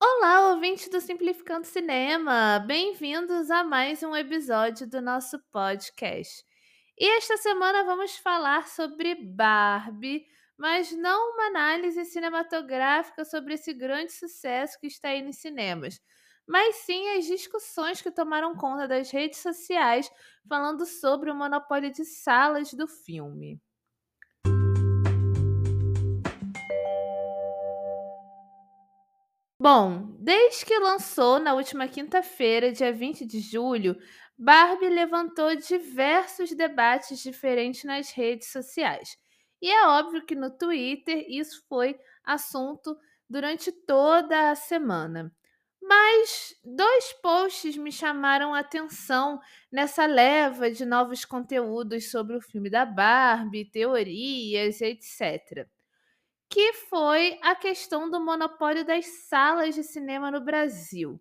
Olá, ouvintes do Simplificando Cinema! Bem-vindos a mais um episódio do nosso podcast. E esta semana vamos falar sobre Barbie, mas não uma análise cinematográfica sobre esse grande sucesso que está aí nos cinemas, mas sim as discussões que tomaram conta das redes sociais falando sobre o monopólio de salas do filme. Bom, desde que lançou na última quinta-feira, dia 20 de julho, Barbie levantou diversos debates diferentes nas redes sociais. E é óbvio que no Twitter isso foi assunto durante toda a semana. Mas dois posts me chamaram a atenção nessa leva de novos conteúdos sobre o filme da Barbie, teorias, etc que foi a questão do monopólio das salas de cinema no Brasil.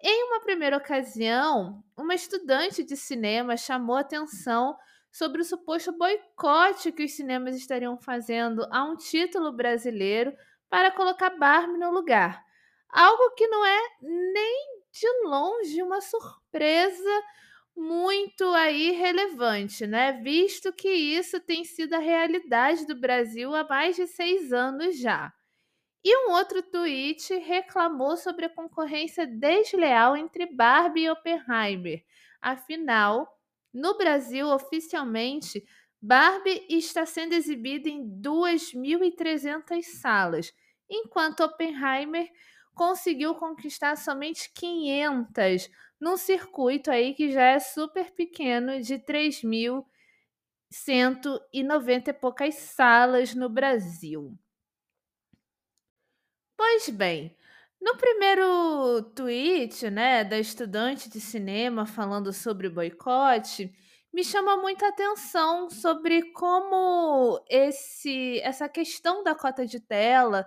Em uma primeira ocasião, uma estudante de cinema chamou atenção sobre o suposto boicote que os cinemas estariam fazendo a um título brasileiro para colocar Barbie no lugar. Algo que não é nem de longe uma surpresa muito aí relevante, né? Visto que isso tem sido a realidade do Brasil há mais de seis anos já. E um outro tweet reclamou sobre a concorrência desleal entre Barbie e Oppenheimer. Afinal, no Brasil, oficialmente, Barbie está sendo exibida em 2.300 salas, enquanto Oppenheimer conseguiu conquistar somente 500 num circuito aí que já é super pequeno de 3.190 e poucas salas no Brasil. Pois bem, no primeiro tweet, né, da estudante de cinema falando sobre boicote, me chama muita atenção sobre como esse essa questão da cota de tela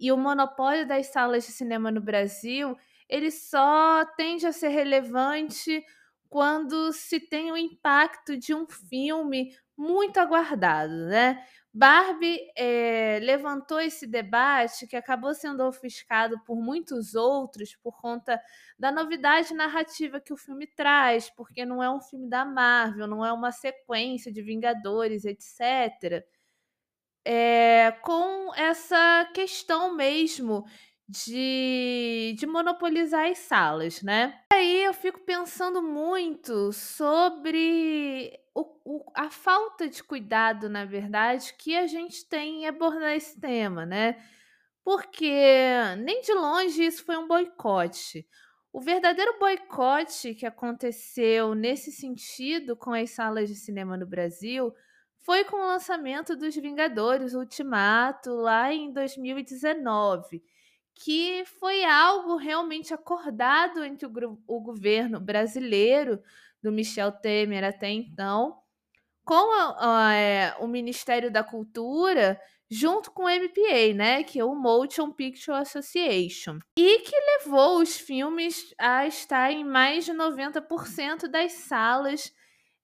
e o monopólio das salas de cinema no Brasil, ele só tende a ser relevante quando se tem o impacto de um filme muito aguardado, né? Barbie eh, levantou esse debate que acabou sendo ofuscado por muitos outros por conta da novidade narrativa que o filme traz, porque não é um filme da Marvel, não é uma sequência de Vingadores, etc. É, com essa questão mesmo de, de monopolizar as salas, né? Aí eu fico pensando muito sobre o, o, a falta de cuidado, na verdade, que a gente tem em abordar esse tema, né? Porque nem de longe isso foi um boicote. O verdadeiro boicote que aconteceu nesse sentido com as salas de cinema no Brasil foi com o lançamento dos Vingadores Ultimato lá em 2019, que foi algo realmente acordado entre o, o governo brasileiro do Michel Temer até então, com a, a, é, o Ministério da Cultura, junto com o MPA, né, que é o Motion Picture Association, e que levou os filmes a estar em mais de 90% das salas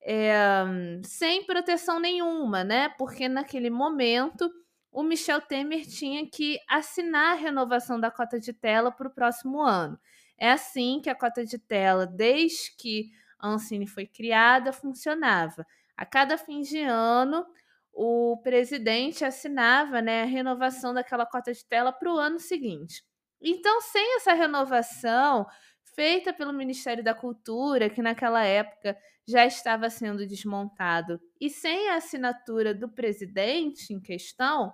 é, sem proteção nenhuma, né? Porque naquele momento o Michel Temer tinha que assinar a renovação da cota de tela para o próximo ano. É assim que a cota de tela, desde que a Ancine foi criada, funcionava. A cada fim de ano, o presidente assinava né, a renovação daquela cota de tela para o ano seguinte. Então, sem essa renovação feita pelo Ministério da Cultura, que naquela época já estava sendo desmontado, e sem a assinatura do presidente em questão,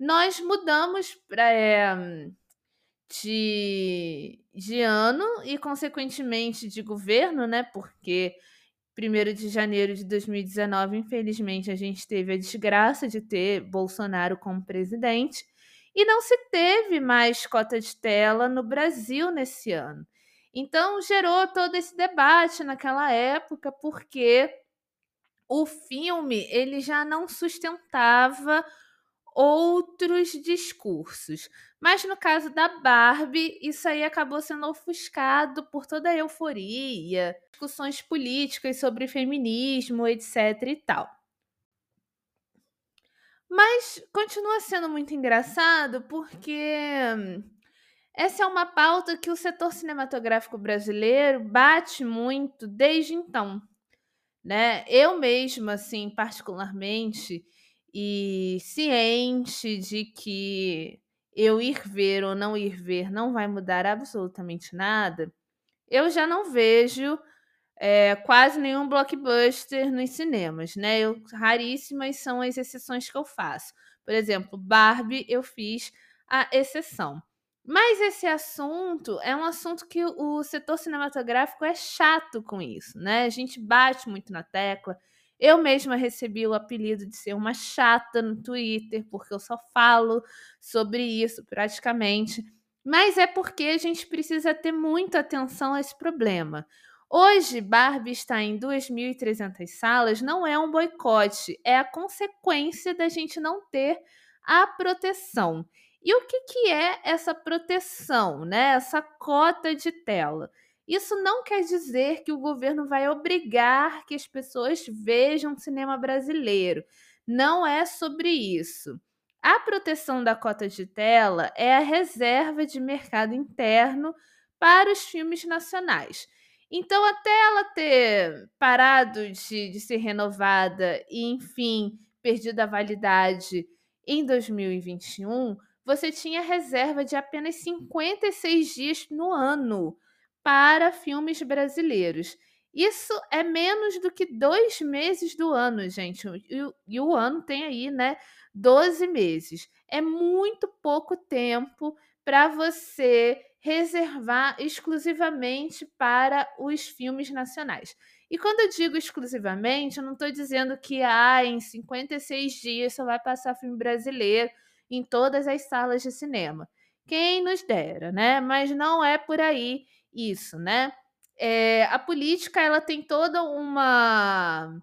nós mudamos pra, é, de, de ano e, consequentemente, de governo, né? Porque 1 de janeiro de 2019, infelizmente, a gente teve a desgraça de ter Bolsonaro como presidente e não se teve mais cota de tela no Brasil nesse ano. Então gerou todo esse debate naquela época, porque o filme ele já não sustentava outros discursos. Mas no caso da Barbie, isso aí acabou sendo ofuscado por toda a euforia, discussões políticas sobre feminismo, etc e tal. Mas continua sendo muito engraçado porque essa é uma pauta que o setor cinematográfico brasileiro bate muito desde então, né? Eu mesma, assim, particularmente, e ciente de que eu ir ver ou não ir ver não vai mudar absolutamente nada, eu já não vejo é, quase nenhum blockbuster nos cinemas, né? Eu, raríssimas são as exceções que eu faço. Por exemplo, Barbie eu fiz a exceção. Mas esse assunto é um assunto que o setor cinematográfico é chato com isso, né? A gente bate muito na tecla. Eu mesma recebi o apelido de ser uma chata no Twitter, porque eu só falo sobre isso praticamente. Mas é porque a gente precisa ter muita atenção a esse problema. Hoje, Barbie está em 2.300 salas, não é um boicote, é a consequência da gente não ter a proteção. E o que, que é essa proteção, né? essa cota de tela? Isso não quer dizer que o governo vai obrigar que as pessoas vejam cinema brasileiro. Não é sobre isso. A proteção da cota de tela é a reserva de mercado interno para os filmes nacionais. Então, até ela ter parado de, de ser renovada e, enfim, perdido a validade em 2021, você tinha reserva de apenas 56 dias no ano para filmes brasileiros. Isso é menos do que dois meses do ano, gente. E, e, o ano tem aí, né, 12 meses. É muito pouco tempo para você reservar exclusivamente para os filmes nacionais. E quando eu digo exclusivamente, eu não estou dizendo que ah, em 56 dias só vai passar filme brasileiro em todas as salas de cinema. Quem nos dera, né? Mas não é por aí isso, né? É, a política ela tem toda uma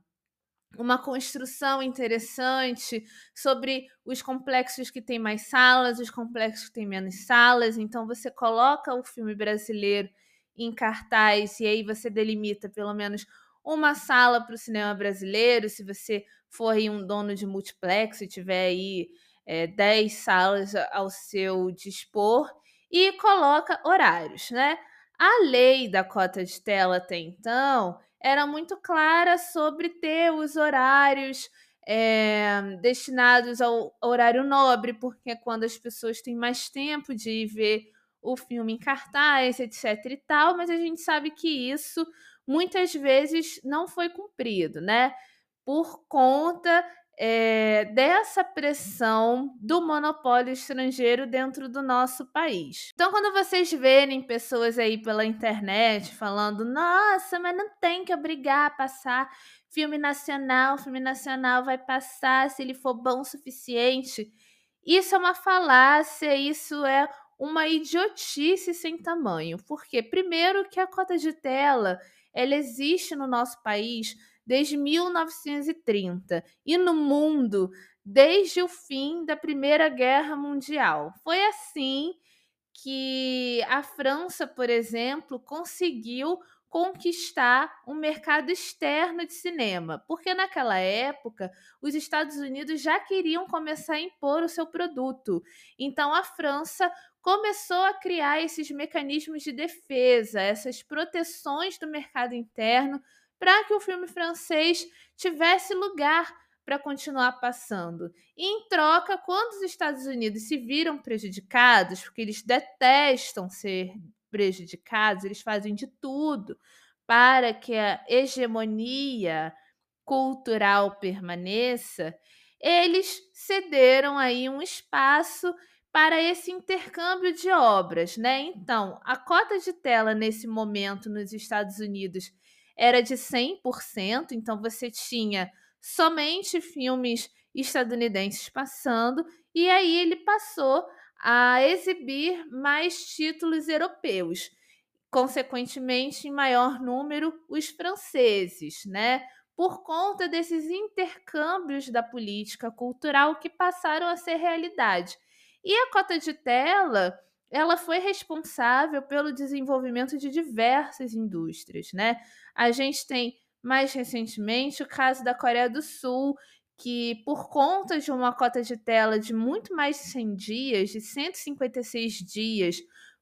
uma construção interessante sobre os complexos que têm mais salas, os complexos que têm menos salas. Então você coloca o filme brasileiro em cartaz e aí você delimita pelo menos uma sala para o cinema brasileiro. Se você for um dono de multiplex e tiver aí é, 10 salas ao seu dispor e coloca horários, né? A lei da cota de tela até então era muito clara sobre ter os horários é, destinados ao horário nobre, porque é quando as pessoas têm mais tempo de ver o filme em cartaz, etc e tal, mas a gente sabe que isso muitas vezes não foi cumprido, né? Por conta é, dessa pressão do monopólio estrangeiro dentro do nosso país. Então, quando vocês verem pessoas aí pela internet falando, nossa, mas não tem que obrigar a passar filme nacional, filme nacional vai passar se ele for bom o suficiente. Isso é uma falácia, isso é uma idiotice sem tamanho. Porque, primeiro, que a cota de tela ela existe no nosso país desde 1930 e no mundo desde o fim da Primeira Guerra Mundial. Foi assim que a França, por exemplo, conseguiu conquistar um mercado externo de cinema, porque naquela época os Estados Unidos já queriam começar a impor o seu produto. Então a França começou a criar esses mecanismos de defesa, essas proteções do mercado interno para que o filme francês tivesse lugar para continuar passando. E em troca, quando os Estados Unidos se viram prejudicados, porque eles detestam ser prejudicados, eles fazem de tudo para que a hegemonia cultural permaneça, eles cederam aí um espaço para esse intercâmbio de obras, né? Então, a cota de tela nesse momento nos Estados Unidos era de 100%, então você tinha somente filmes estadunidenses passando, e aí ele passou a exibir mais títulos europeus, consequentemente, em maior número, os franceses, né? por conta desses intercâmbios da política cultural que passaram a ser realidade. E a cota de tela, ela foi responsável pelo desenvolvimento de diversas indústrias, né? A gente tem mais recentemente o caso da Coreia do Sul, que por conta de uma cota de tela de muito mais de 100 dias, de 156 dias,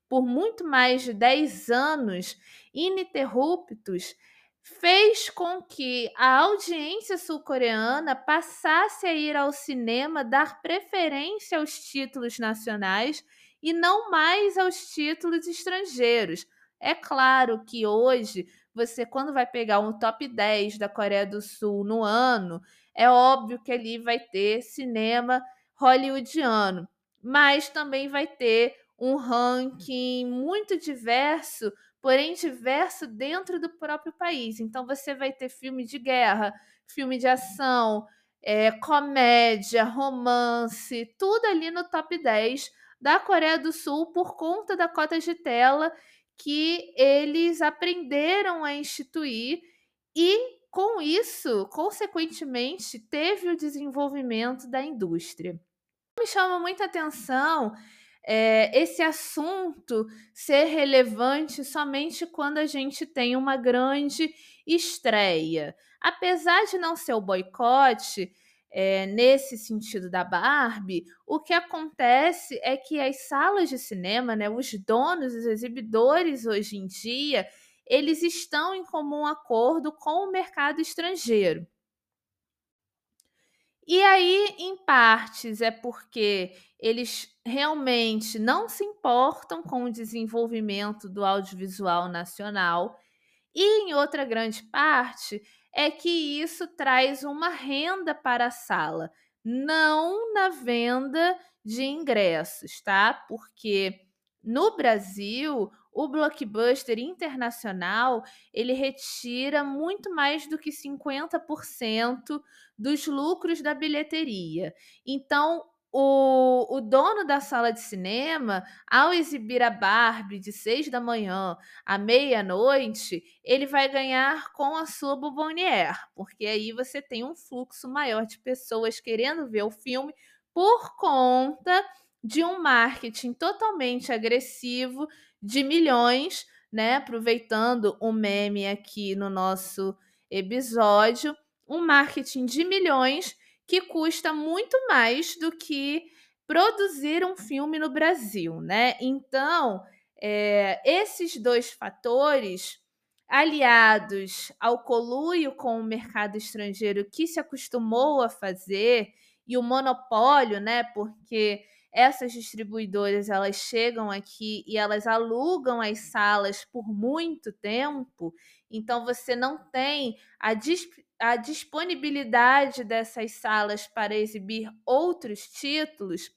por muito mais de 10 anos ininterruptos, fez com que a audiência sul-coreana passasse a ir ao cinema dar preferência aos títulos nacionais e não mais aos títulos estrangeiros. É claro que hoje você, quando vai pegar um top 10 da Coreia do Sul no ano, é óbvio que ali vai ter cinema hollywoodiano, mas também vai ter um ranking muito diverso porém diverso dentro do próprio país. Então você vai ter filme de guerra, filme de ação, é, comédia, romance, tudo ali no top 10 da Coreia do Sul por conta da cota de tela que eles aprenderam a instituir e com isso, consequentemente, teve o desenvolvimento da indústria. Me chama muita atenção é, esse assunto ser relevante somente quando a gente tem uma grande estreia. Apesar de não ser o boicote, é, nesse sentido da Barbie, o que acontece é que as salas de cinema, né, os donos, os exibidores hoje em dia, eles estão em comum acordo com o mercado estrangeiro. E aí, em partes, é porque eles realmente não se importam com o desenvolvimento do audiovisual nacional, e em outra grande parte é que isso traz uma renda para a sala, não na venda de ingressos, tá? Porque no Brasil, o blockbuster internacional, ele retira muito mais do que 50% dos lucros da bilheteria. Então, o, o dono da sala de cinema, ao exibir a Barbie de seis da manhã à meia-noite, ele vai ganhar com a sua bombonière, porque aí você tem um fluxo maior de pessoas querendo ver o filme por conta de um marketing totalmente agressivo de milhões, né? Aproveitando o meme aqui no nosso episódio, um marketing de milhões que custa muito mais do que produzir um filme no Brasil, né? Então, é, esses dois fatores, aliados ao coluio com o mercado estrangeiro que se acostumou a fazer e o monopólio, né? Porque essas distribuidoras elas chegam aqui e elas alugam as salas por muito tempo, então você não tem a, disp a disponibilidade dessas salas para exibir outros títulos,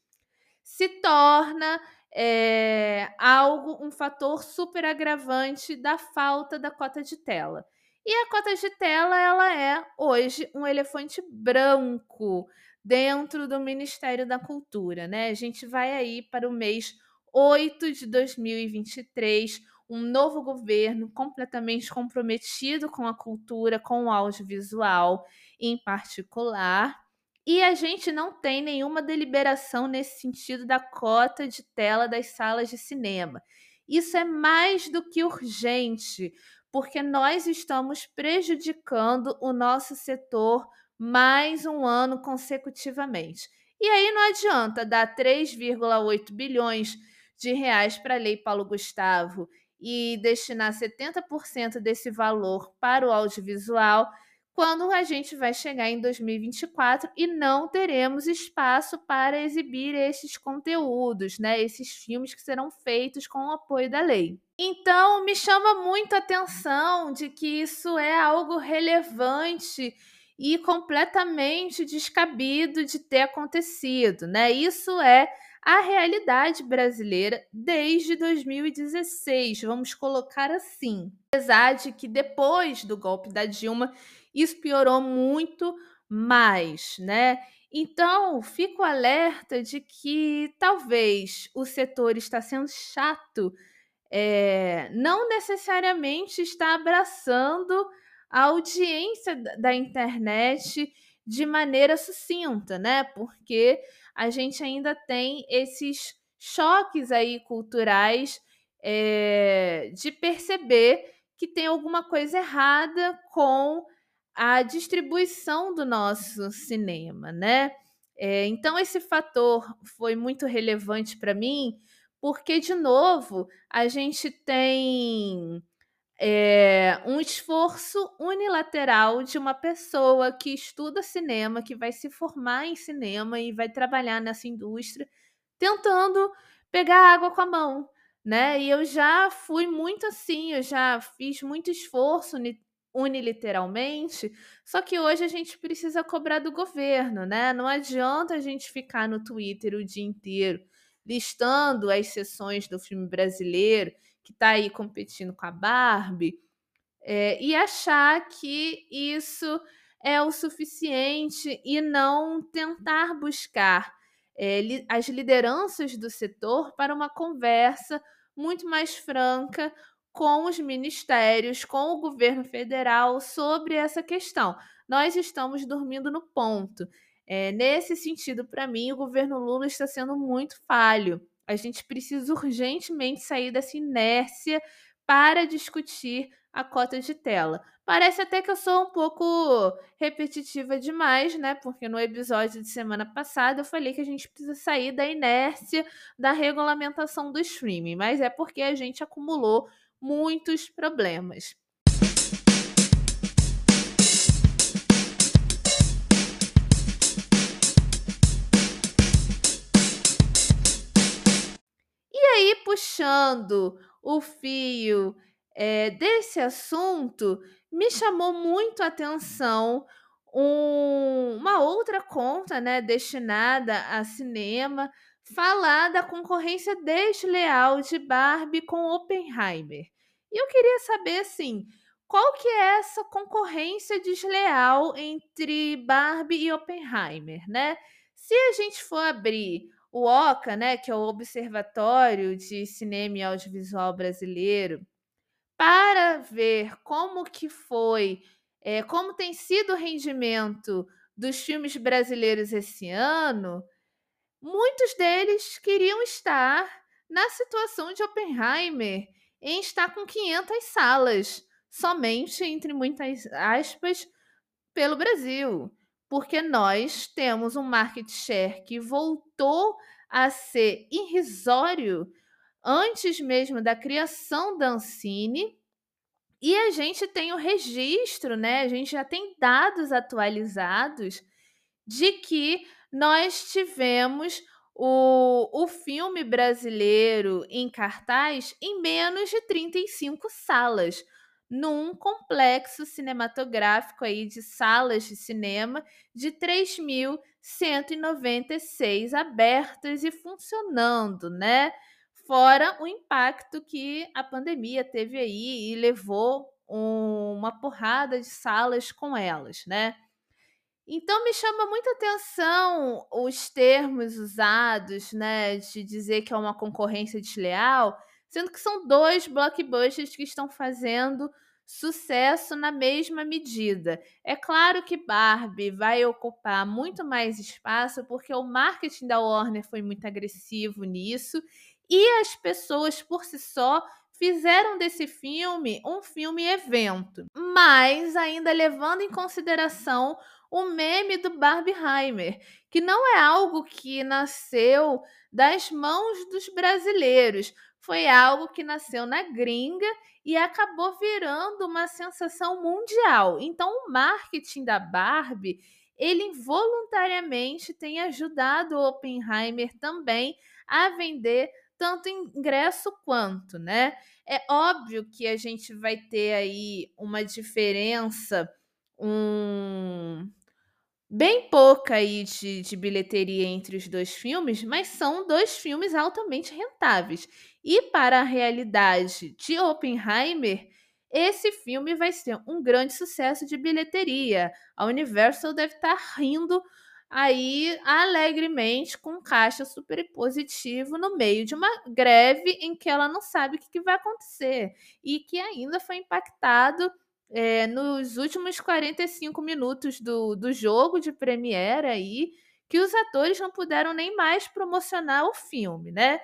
se torna é, algo, um fator super agravante da falta da cota de tela. E a cota de tela ela é hoje um elefante branco dentro do Ministério da Cultura, né? A gente vai aí para o mês 8 de 2023, um novo governo completamente comprometido com a cultura, com o audiovisual em particular. E a gente não tem nenhuma deliberação nesse sentido da cota de tela das salas de cinema. Isso é mais do que urgente, porque nós estamos prejudicando o nosso setor mais um ano consecutivamente. E aí não adianta dar 3,8 bilhões de reais para a Lei Paulo Gustavo e destinar 70% desse valor para o audiovisual, quando a gente vai chegar em 2024 e não teremos espaço para exibir esses conteúdos, né? Esses filmes que serão feitos com o apoio da lei. Então, me chama muito a atenção de que isso é algo relevante e completamente descabido de ter acontecido, né? Isso é a realidade brasileira desde 2016, vamos colocar assim. Apesar de que depois do golpe da Dilma, isso piorou muito mais, né? Então, fico alerta de que talvez o setor está sendo chato, é, não necessariamente está abraçando a audiência da internet de maneira sucinta, né? Porque a gente ainda tem esses choques aí culturais é, de perceber que tem alguma coisa errada com a distribuição do nosso cinema, né? É, então esse fator foi muito relevante para mim, porque de novo a gente tem é, um esforço unilateral de uma pessoa que estuda cinema, que vai se formar em cinema e vai trabalhar nessa indústria, tentando pegar água com a mão, né? E eu já fui muito assim, eu já fiz muito esforço uniliteralmente, só que hoje a gente precisa cobrar do governo, né? Não adianta a gente ficar no Twitter o dia inteiro listando as sessões do filme brasileiro que está aí competindo com a Barbie é, e achar que isso é o suficiente e não tentar buscar é, li as lideranças do setor para uma conversa muito mais franca com os ministérios, com o governo federal sobre essa questão. Nós estamos dormindo no ponto. É, nesse sentido, para mim, o governo Lula está sendo muito falho. A gente precisa urgentemente sair dessa inércia para discutir a cota de tela. Parece até que eu sou um pouco repetitiva demais, né? Porque no episódio de semana passada eu falei que a gente precisa sair da inércia da regulamentação do streaming, mas é porque a gente acumulou muitos problemas. Puxando o fio é, desse assunto, me chamou muito a atenção um, uma outra conta né, destinada a cinema falar da concorrência desleal de Barbie com Oppenheimer. E eu queria saber, assim, qual que é essa concorrência desleal entre Barbie e Oppenheimer, né? Se a gente for abrir o OCA, né, que é o Observatório de Cinema e Audiovisual Brasileiro, para ver como que foi, é, como tem sido o rendimento dos filmes brasileiros esse ano, muitos deles queriam estar na situação de Oppenheimer em estar com 500 salas, somente, entre muitas aspas, pelo Brasil. Porque nós temos um market share que voltou a ser irrisório antes mesmo da criação da Ancine. E a gente tem o registro, né? A gente já tem dados atualizados de que nós tivemos o, o filme brasileiro em cartaz em menos de 35 salas, num complexo cinematográfico aí de salas de cinema de 3.196 abertas e funcionando, né? Fora o impacto que a pandemia teve aí e levou um, uma porrada de salas com elas, né? Então me chama muita atenção os termos usados, né, de dizer que é uma concorrência desleal, sendo que são dois blockbusters que estão fazendo sucesso na mesma medida. É claro que Barbie vai ocupar muito mais espaço porque o marketing da Warner foi muito agressivo nisso e as pessoas por si só fizeram desse filme um filme evento, mas ainda levando em consideração o meme do Barbieheimer, que não é algo que nasceu das mãos dos brasileiros, foi algo que nasceu na gringa e acabou virando uma sensação mundial. Então, o marketing da Barbie, ele involuntariamente tem ajudado o Oppenheimer também a vender tanto ingresso quanto, né? É óbvio que a gente vai ter aí uma diferença, um bem pouca aí de, de bilheteria entre os dois filmes, mas são dois filmes altamente rentáveis. E para a realidade de Oppenheimer, esse filme vai ser um grande sucesso de bilheteria. A Universal deve estar tá rindo aí alegremente com caixa super positivo no meio de uma greve em que ela não sabe o que vai acontecer e que ainda foi impactado é, nos últimos 45 minutos do, do jogo de premiere aí, que os atores não puderam nem mais promocionar o filme, né?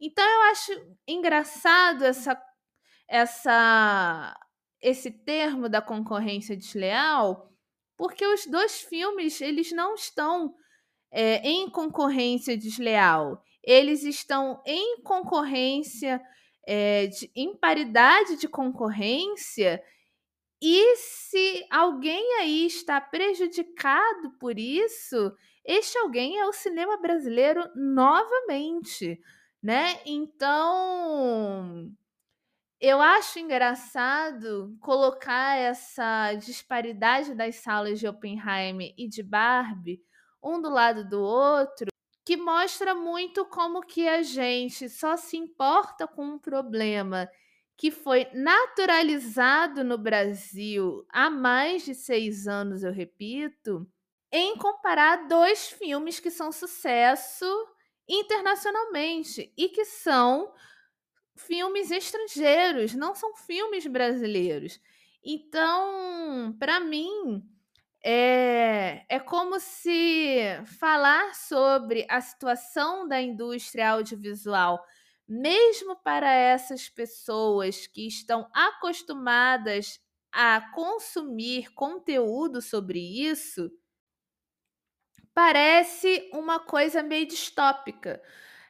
Então eu acho engraçado essa, essa esse termo da concorrência desleal, porque os dois filmes eles não estão é, em concorrência desleal, eles estão em concorrência, é, de, em paridade de concorrência. E se alguém aí está prejudicado por isso, este alguém é o cinema brasileiro novamente, né? Então, eu acho engraçado colocar essa disparidade das salas de Oppenheimer e de Barbie um do lado do outro, que mostra muito como que a gente só se importa com um problema que foi naturalizado no Brasil há mais de seis anos, eu repito, em comparar dois filmes que são sucesso internacionalmente e que são filmes estrangeiros, não são filmes brasileiros. Então, para mim, é, é como se falar sobre a situação da indústria audiovisual, mesmo para essas pessoas que estão acostumadas a consumir conteúdo sobre isso, parece uma coisa meio distópica.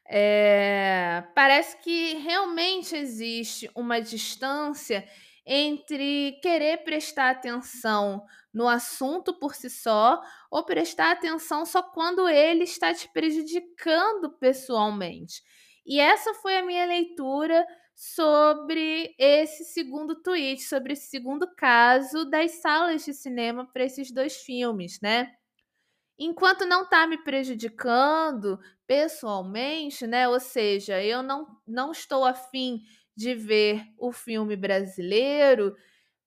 É, parece que realmente existe uma distância entre querer prestar atenção no assunto por si só ou prestar atenção só quando ele está te prejudicando pessoalmente. E essa foi a minha leitura sobre esse segundo tweet, sobre esse segundo caso das salas de cinema para esses dois filmes, né? Enquanto não está me prejudicando pessoalmente, né? Ou seja, eu não, não estou afim de ver o filme brasileiro,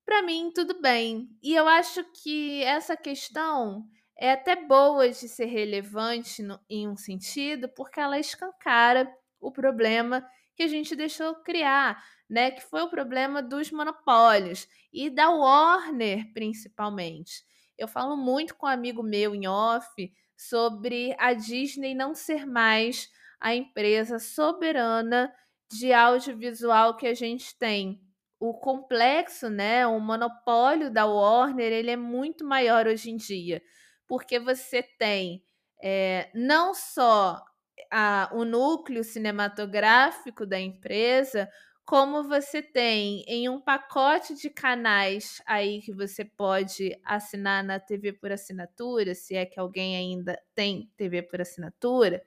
para mim tudo bem. E eu acho que essa questão é até boa de ser relevante no, em um sentido, porque ela escancara o problema que a gente deixou criar, né? Que foi o problema dos monopólios e da Warner, principalmente. Eu falo muito com um amigo meu em off sobre a Disney não ser mais a empresa soberana de audiovisual que a gente tem. O complexo, né, o monopólio da Warner, ele é muito maior hoje em dia, porque você tem é, não só a, o núcleo cinematográfico da empresa, como você tem em um pacote de canais aí que você pode assinar na TV por assinatura, se é que alguém ainda tem TV por assinatura,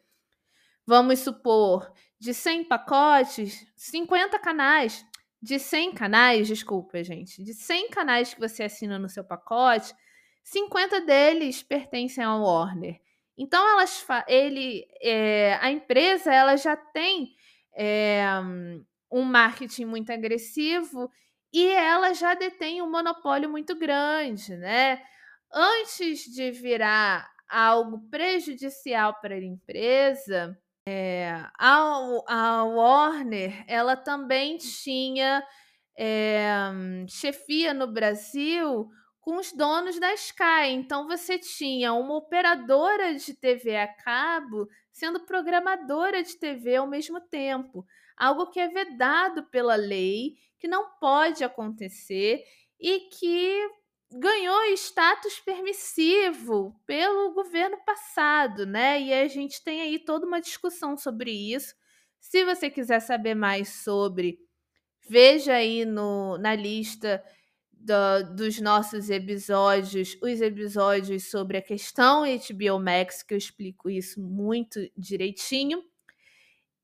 vamos supor, de 100 pacotes, 50 canais, de 100 canais, desculpa, gente, de 100 canais que você assina no seu pacote, 50 deles pertencem ao Warner. Então elas, ele, é, a empresa, ela já tem é, um marketing muito agressivo e ela já detém um monopólio muito grande, né? Antes de virar algo prejudicial para a empresa, é, a, a, Warner ela também tinha é, chefia no Brasil com os donos da Sky. Então você tinha uma operadora de TV a cabo sendo programadora de TV ao mesmo tempo algo que é vedado pela lei, que não pode acontecer e que ganhou status permissivo pelo governo passado, né? E a gente tem aí toda uma discussão sobre isso. Se você quiser saber mais sobre, veja aí no, na lista do, dos nossos episódios, os episódios sobre a questão HBO Max, que eu explico isso muito direitinho.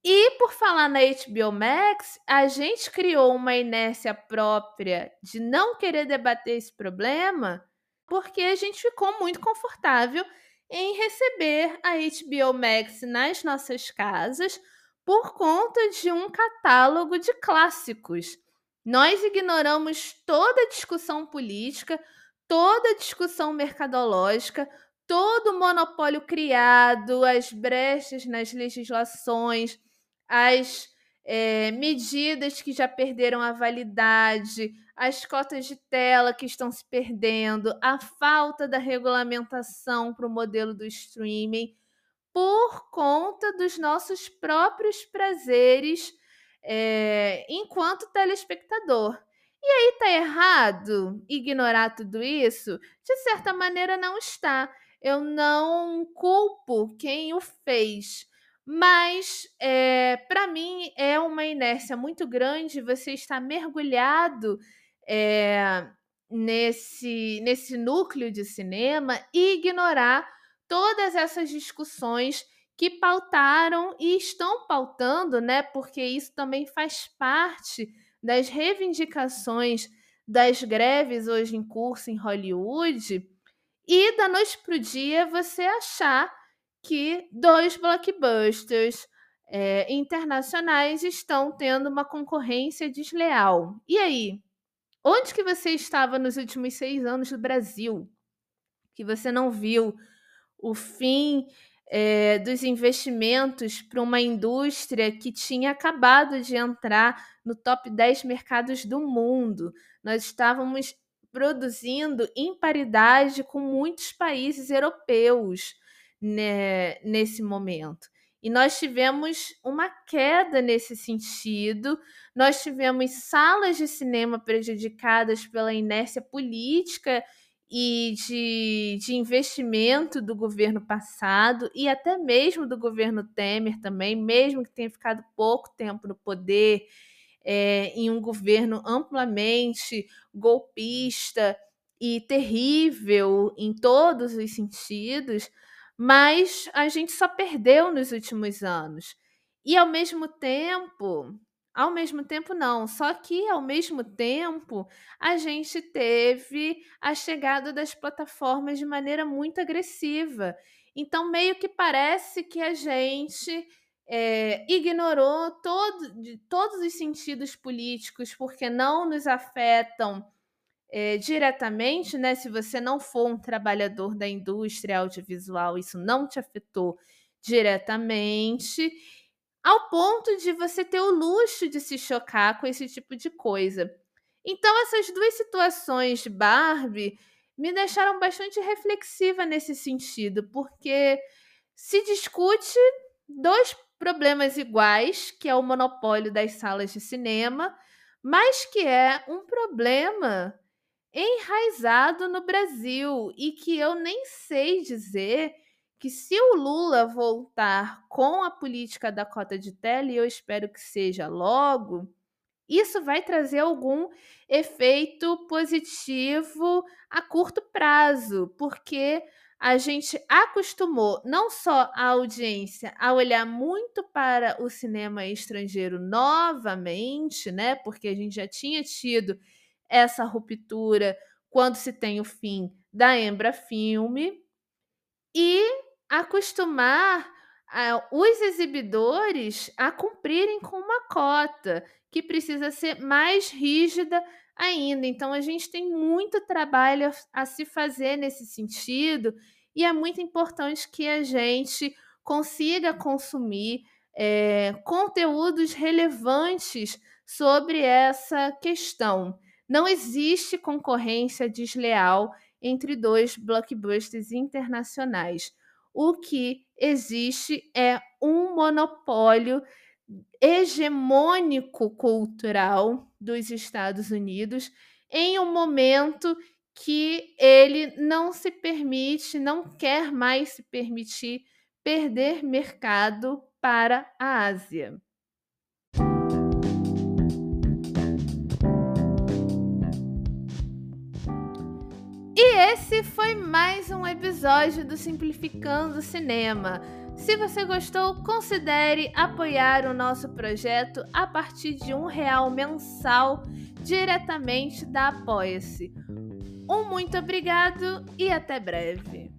E por falar na HBO Max, a gente criou uma inércia própria de não querer debater esse problema, porque a gente ficou muito confortável em receber a HBO Max nas nossas casas por conta de um catálogo de clássicos. Nós ignoramos toda a discussão política, toda a discussão mercadológica, todo o monopólio criado, as brechas nas legislações, as é, medidas que já perderam a validade, as cotas de tela que estão se perdendo, a falta da regulamentação para o modelo do streaming, por conta dos nossos próprios prazeres é, enquanto telespectador. E aí tá errado ignorar tudo isso? De certa maneira não está. Eu não culpo quem o fez. Mas é, para mim é uma inércia muito grande você estar mergulhado é, nesse, nesse núcleo de cinema e ignorar todas essas discussões que pautaram e estão pautando, né? Porque isso também faz parte das reivindicações das greves hoje em curso em Hollywood, e da noite para o dia você achar que dois blockbusters é, internacionais estão tendo uma concorrência desleal. E aí? Onde que você estava nos últimos seis anos do Brasil? Que você não viu o fim é, dos investimentos para uma indústria que tinha acabado de entrar no top 10 mercados do mundo. Nós estávamos produzindo em paridade com muitos países europeus né, nesse momento. E nós tivemos uma queda nesse sentido, nós tivemos salas de cinema prejudicadas pela inércia política e de, de investimento do governo passado e até mesmo do governo Temer também, mesmo que tenha ficado pouco tempo no poder, é, em um governo amplamente golpista e terrível em todos os sentidos, mas a gente só perdeu nos últimos anos. E ao mesmo tempo, ao mesmo tempo, não. Só que, ao mesmo tempo, a gente teve a chegada das plataformas de maneira muito agressiva. Então, meio que parece que a gente é, ignorou todo, de todos os sentidos políticos, porque não nos afetam é, diretamente, né? Se você não for um trabalhador da indústria audiovisual, isso não te afetou diretamente ao ponto de você ter o luxo de se chocar com esse tipo de coisa. Então, essas duas situações de Barbie me deixaram bastante reflexiva nesse sentido, porque se discute dois problemas iguais, que é o monopólio das salas de cinema, mas que é um problema enraizado no Brasil e que eu nem sei dizer que se o Lula voltar com a política da cota de tela, e eu espero que seja logo, isso vai trazer algum efeito positivo a curto prazo, porque a gente acostumou não só a audiência a olhar muito para o cinema estrangeiro novamente, né? Porque a gente já tinha tido essa ruptura quando se tem o fim da Embra Filme e acostumar a, os exibidores a cumprirem com uma cota que precisa ser mais rígida ainda. Então, a gente tem muito trabalho a, a se fazer nesse sentido e é muito importante que a gente consiga consumir é, conteúdos relevantes sobre essa questão. Não existe concorrência desleal entre dois blockbusters internacionais. O que existe é um monopólio hegemônico cultural dos Estados Unidos em um momento que ele não se permite, não quer mais se permitir perder mercado para a Ásia. Esse foi mais um episódio do Simplificando Cinema. Se você gostou, considere apoiar o nosso projeto a partir de um real mensal diretamente da Apoia-se. Um muito obrigado e até breve.